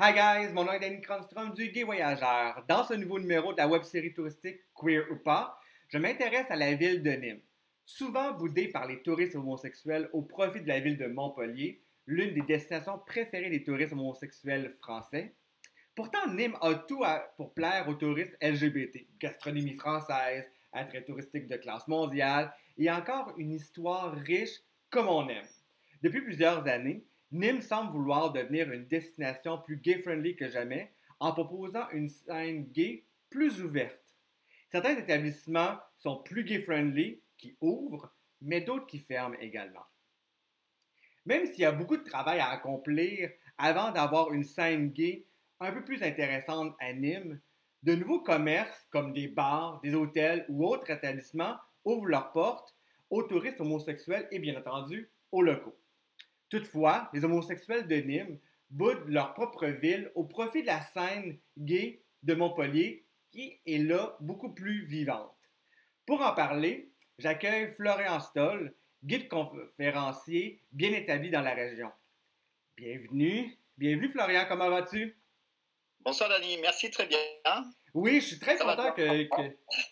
Hi guys, mon nom est Danny Cronstrom du Gay Voyageur. Dans ce nouveau numéro de la web-série touristique Queer ou pas, je m'intéresse à la ville de Nîmes. Souvent boudée par les touristes homosexuels au profit de la ville de Montpellier, l'une des destinations préférées des touristes homosexuels français. Pourtant, Nîmes a tout pour plaire aux touristes LGBT. Gastronomie française, attrait touristique de classe mondiale et encore une histoire riche comme on aime. Depuis plusieurs années, Nîmes semble vouloir devenir une destination plus gay-friendly que jamais en proposant une scène gay plus ouverte. Certains établissements sont plus gay-friendly, qui ouvrent, mais d'autres qui ferment également. Même s'il y a beaucoup de travail à accomplir avant d'avoir une scène gay un peu plus intéressante à Nîmes, de nouveaux commerces comme des bars, des hôtels ou autres établissements ouvrent leurs portes aux touristes homosexuels et bien entendu aux locaux. Toutefois, les homosexuels de Nîmes boudent leur propre ville au profit de la scène gay de Montpellier qui est là beaucoup plus vivante. Pour en parler, j'accueille Florian Stoll, guide conférencier bien établi dans la région. Bienvenue. Bienvenue Florian, comment vas-tu? Bonsoir Dani, merci très bien. Oui, je suis très content que,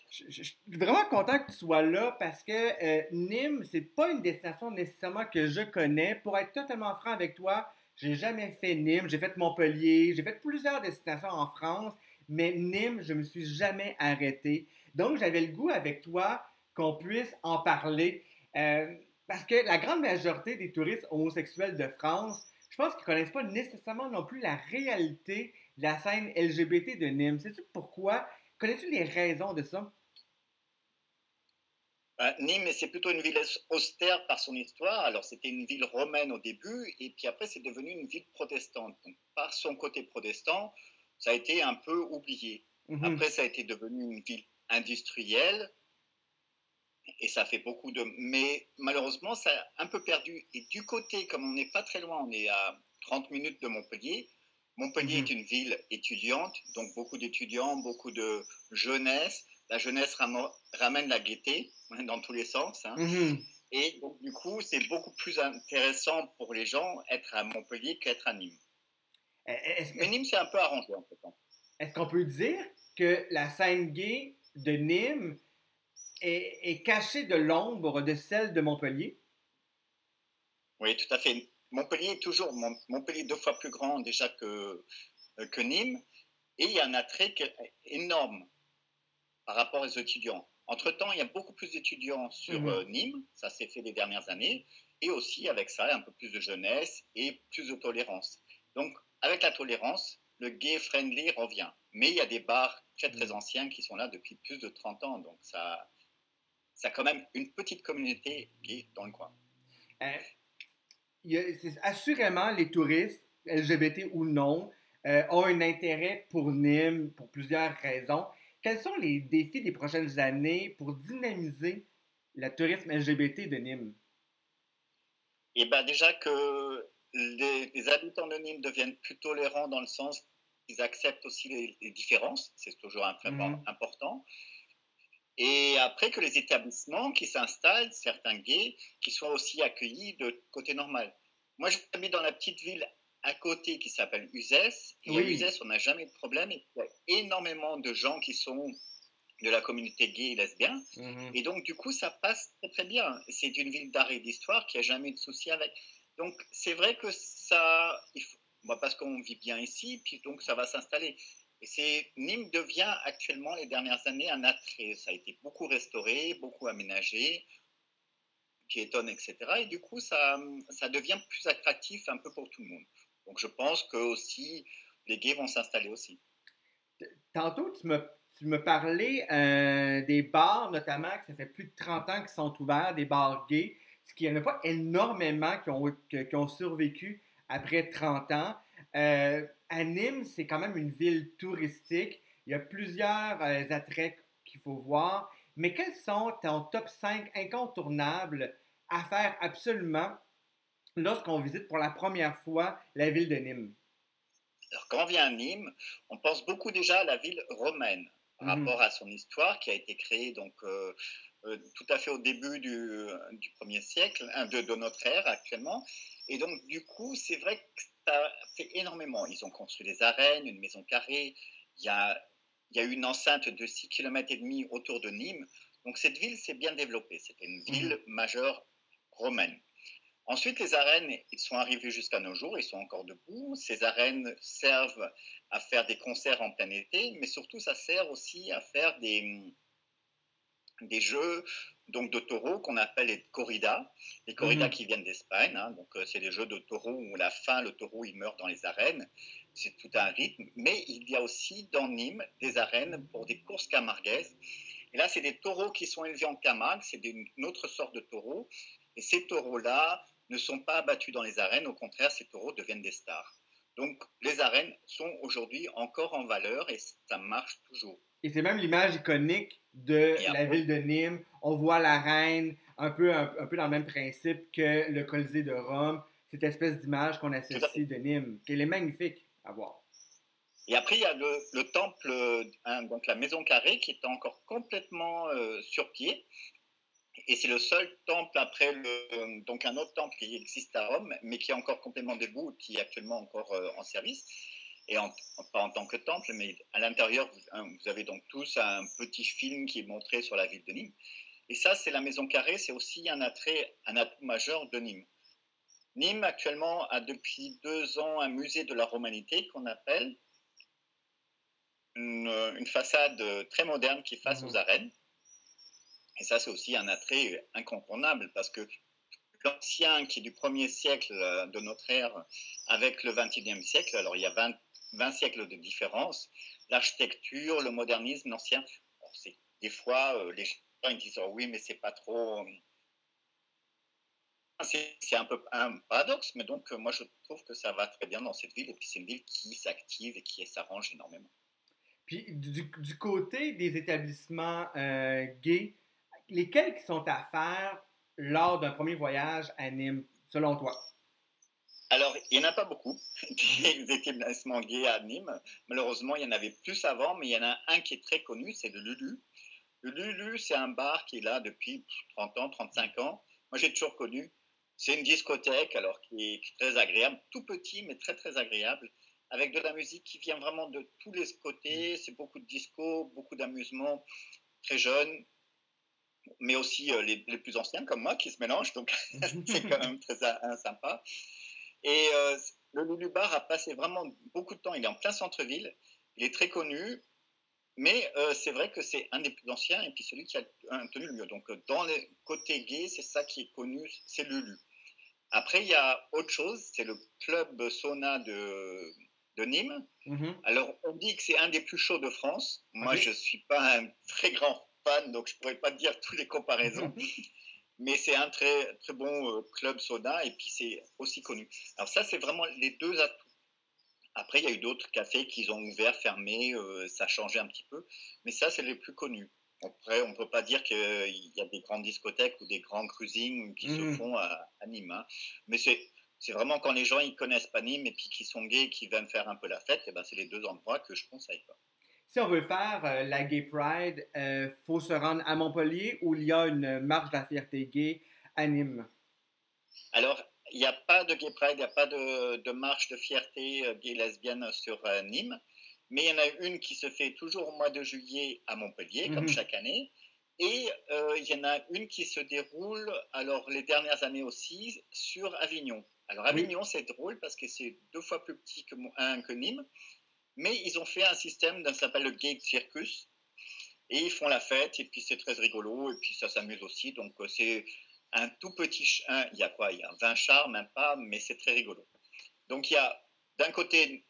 je, suis vraiment content que tu sois là parce que euh, Nîmes, c'est pas une destination nécessairement que je connais. Pour être totalement franc avec toi, j'ai jamais fait Nîmes. J'ai fait Montpellier, j'ai fait plusieurs destinations en France, mais Nîmes, je me suis jamais arrêté. Donc, j'avais le goût avec toi qu'on puisse en parler euh, parce que la grande majorité des touristes homosexuels de France, je pense qu'ils connaissent pas nécessairement non plus la réalité la scène LGBT de Nîmes. Sais-tu pourquoi? Connais-tu les raisons de ça? Euh, Nîmes, c'est plutôt une ville austère par son histoire. Alors, c'était une ville romaine au début, et puis après, c'est devenu une ville protestante. Donc, par son côté protestant, ça a été un peu oublié. Mhm. Après, ça a été devenu une ville industrielle, et ça fait beaucoup de. Mais malheureusement, ça a un peu perdu. Et du côté, comme on n'est pas très loin, on est à 30 minutes de Montpellier, Montpellier est mhm. une ville étudiante, donc beaucoup d'étudiants, beaucoup de jeunesse. La jeunesse ramène la gaieté hein, dans tous les sens. Hein. Mhm. Et donc, du coup, c'est beaucoup plus intéressant pour les gens être à Montpellier qu'être à Nîmes. Mais Nîmes, c'est un peu arrangé en fait. Est-ce qu'on peut dire que la scène gay de Nîmes est, est cachée de l'ombre de celle de Montpellier? Oui, tout à fait. Montpellier est toujours Montpellier deux fois plus grand déjà que, euh, que Nîmes, et il y a un attrait énorme par rapport aux étudiants. Entre-temps, il y a beaucoup plus d'étudiants sur mhm. euh, Nîmes, ça s'est fait les dernières années, et aussi avec ça, un peu plus de jeunesse et plus de tolérance. Donc, avec la tolérance, le gay friendly revient. Mais il y a des bars très très mhm. anciens qui sont là depuis plus de 30 ans, donc ça, ça a quand même une petite communauté gay dans le coin. Euh, assurément, les touristes, LGBT ou non, euh, ont un intérêt pour Nîmes pour plusieurs raisons. Quels sont les défis des prochaines années pour dynamiser le tourisme LGBT de Nîmes? Eh bien, déjà que les, habitants de Nîmes deviennent plus tolérants dans le sens qu'ils acceptent aussi les, différences, c'est toujours un mmh. important. Et après que les établissements qui s'installent, certains gays, qui soient aussi accueillis de côté normal. Moi, j'habite dans la petite ville à côté qui s'appelle Uzès. Et à Uzès, on n'a jamais de problème. il y a énormément de gens qui sont de la communauté gay et lesbienne. Mhm. Et donc, du coup, ça passe très, très bien. C'est une ville d'art et d'histoire qui a jamais de souci avec. Donc, c'est vrai que ça, il faut, parce qu'on vit bien ici, puis donc ça va s'installer. C'est Nîmes devient actuellement les dernières années un attrait. Ça a été beaucoup restauré, beaucoup aménagé, piétonne, etc. Et du coup, ça, ça devient plus attractif un peu pour tout le monde. Donc je pense que aussi les gays vont s'installer aussi. Tantôt, tu me, tu me parlais euh, des bars, notamment, que ça fait plus de 30 ans qu'ils sont ouverts, des bars gays, ce qu'il n'y en a pas énormément qui ont, qui ont survécu après 30 ans. Euh, à Nîmes, c'est quand même une ville touristique. Il y a plusieurs euh, attraits qu'il faut voir. Mais quels sont ton top 5 incontournables à faire absolument lorsqu'on visite pour la première fois la ville de Nîmes? Alors, quand on vient à Nîmes, on pense beaucoup déjà à la ville romaine par mhm. rapport à son histoire qui a été créée donc euh, tout à fait au début du, du 1er siècle, de, de, notre ère actuellement. Et donc, du coup, c'est vrai que ça fait énormément. Ils ont construit des arènes, une maison carrée. Il y a, il y a une enceinte de 6 km et demi autour de Nîmes. Donc, cette ville s'est bien développée. C'était une ville mmh. majeure romaine. Ensuite, les arènes, ils sont arrivés jusqu'à nos jours, ils sont encore debout. Ces arènes servent à faire des concerts en plein été, mais surtout, ça sert aussi à faire des, des jeux donc de taureaux qu'on appelle les corridas, les corridas mhm. qui viennent d'Espagne. Hein. donc euh, c'est des jeux de taureaux où à la fin le taureau il meurt dans les arènes. C'est tout un rythme. Mais il y a aussi dans Nîmes des arènes pour des courses camarguaises. Et là c'est des taureaux qui sont élevés en Camargue, c'est une autre sorte de taureaux. Et ces taureaux-là ne sont pas abattus dans les arènes. Au contraire, ces taureaux deviennent des stars. Donc les arènes sont aujourd'hui encore en valeur et ça marche toujours. Et c'est même l'image iconique de la ville de Nîmes. On voit la reine un peu, un, peu dans le même principe que le Colisée de Rome, cette espèce d'image qu'on associe de Nîmes, qui est magnifique à voir. Et après, il y a le, temple, hein, donc la maison carrée, qui est encore complètement euh, sur pied. Et c'est le seul temple après le, donc un autre temple qui existe à Rome, mais qui est encore complètement debout, qui est actuellement encore euh, en service et en, pas en tant que temple, mais à l'intérieur, vous, vous, avez donc tous un petit film qui est montré sur la ville de Nîmes. Et ça, c'est la Maison Carrée, c'est aussi un attrait, un atout majeur de Nîmes. Nîmes, actuellement, a depuis deux ans un musée de la romanité qu'on appelle une, façade très moderne qui est face mmh aux arènes. Et ça, c'est aussi un attrait incontournable parce que l'ancien qui est du premier siècle de notre ère avec le 21e siècle, alors il y a 20, 20 siècles de différence. L'architecture, le modernisme, l'ancien, des fois, euh, les gens ils disent oh oui, mais c'est pas trop. Euh, c'est un peu un paradoxe, mais donc euh, moi je trouve que ça va très bien dans cette ville, et puis c'est une ville qui s'active et qui s'arrange énormément. Puis du, côté des établissements gays, lesquels qui sont à faire lors d'un premier voyage à Nîmes, selon toi? Alors, il n'y en a pas beaucoup, des établissements gays à Nîmes. Malheureusement, il y en avait plus avant, mais il y en a un qui est très connu, c'est le Lulu. Le Lulu, c'est un bar qui est là depuis 30 ans, 35 ans. Moi, j'ai toujours connu. C'est une discothèque, alors qui est très agréable, tout petit, mais très, très agréable, avec de la musique qui vient vraiment de tous les côtés. Mm. C'est beaucoup de disco, beaucoup d'amusement, très jeune, mais aussi euh, les, les, plus anciens comme moi qui se mélangent, donc c'est quand même très euh, sympa. Et euh, le Lulu Bar a passé vraiment beaucoup de temps. Il est en plein centre-ville. Il est très connu. Mais euh, c'est vrai que c'est un des plus anciens et puis celui qui a tenu le mieux. Donc, euh, dans les côtés gays, c'est ça qui est connu, c'est Lulu. Après, il y a autre chose, c'est le club sauna de, de Nîmes. Mm-hmm. Alors, on dit que c'est un des plus chauds de France. Moi, je ne suis pas un très grand fan, donc je ne pourrais pas dire toutes les comparaisons. mais c'est un très, très bon euh, club soda et puis c'est aussi connu. Alors ça, c'est vraiment les deux atouts. Après, il y a eu d'autres cafés qui ont ouvert, fermé, euh, ça a changé un petit peu, mais ça, c'est les plus connus. Après, on ne peut pas dire qu'il y a des grandes discothèques ou des grands cruising qui se mmh. font à, Nîmes, hein. mais c'est c'est vraiment quand les gens ils connaissent pas Nîmes et puis qui sont gays et qui viennent faire un peu la fête, et eh ben c'est les deux endroits que je conseille. Pas si on veut faire euh, la Gay Pride, il euh, faut se rendre à Montpellier où il y a une marche de la fierté gay à Nîmes. Alors, il n'y a pas de Gay Pride, il n'y a pas de, marche de fierté euh, gay lesbienne sur Nîmes, mais il y en a une qui se fait toujours au mois de juillet à Montpellier, comme mhm. chaque année. Et il y en a une qui se déroule, alors les dernières années aussi, sur Avignon. Alors Avignon, c'est drôle parce que c'est deux fois plus petit que, que Nîmes. Mais ils ont fait un système qui s'appelle le Gate Circus. Et ils font la fête, et puis c'est très rigolo, et puis ça s'amuse aussi. Donc euh, c'est un tout petit. il y a quoi Il y a 20 chars, même pas, mais c'est très rigolo. Donc il y a d'un côté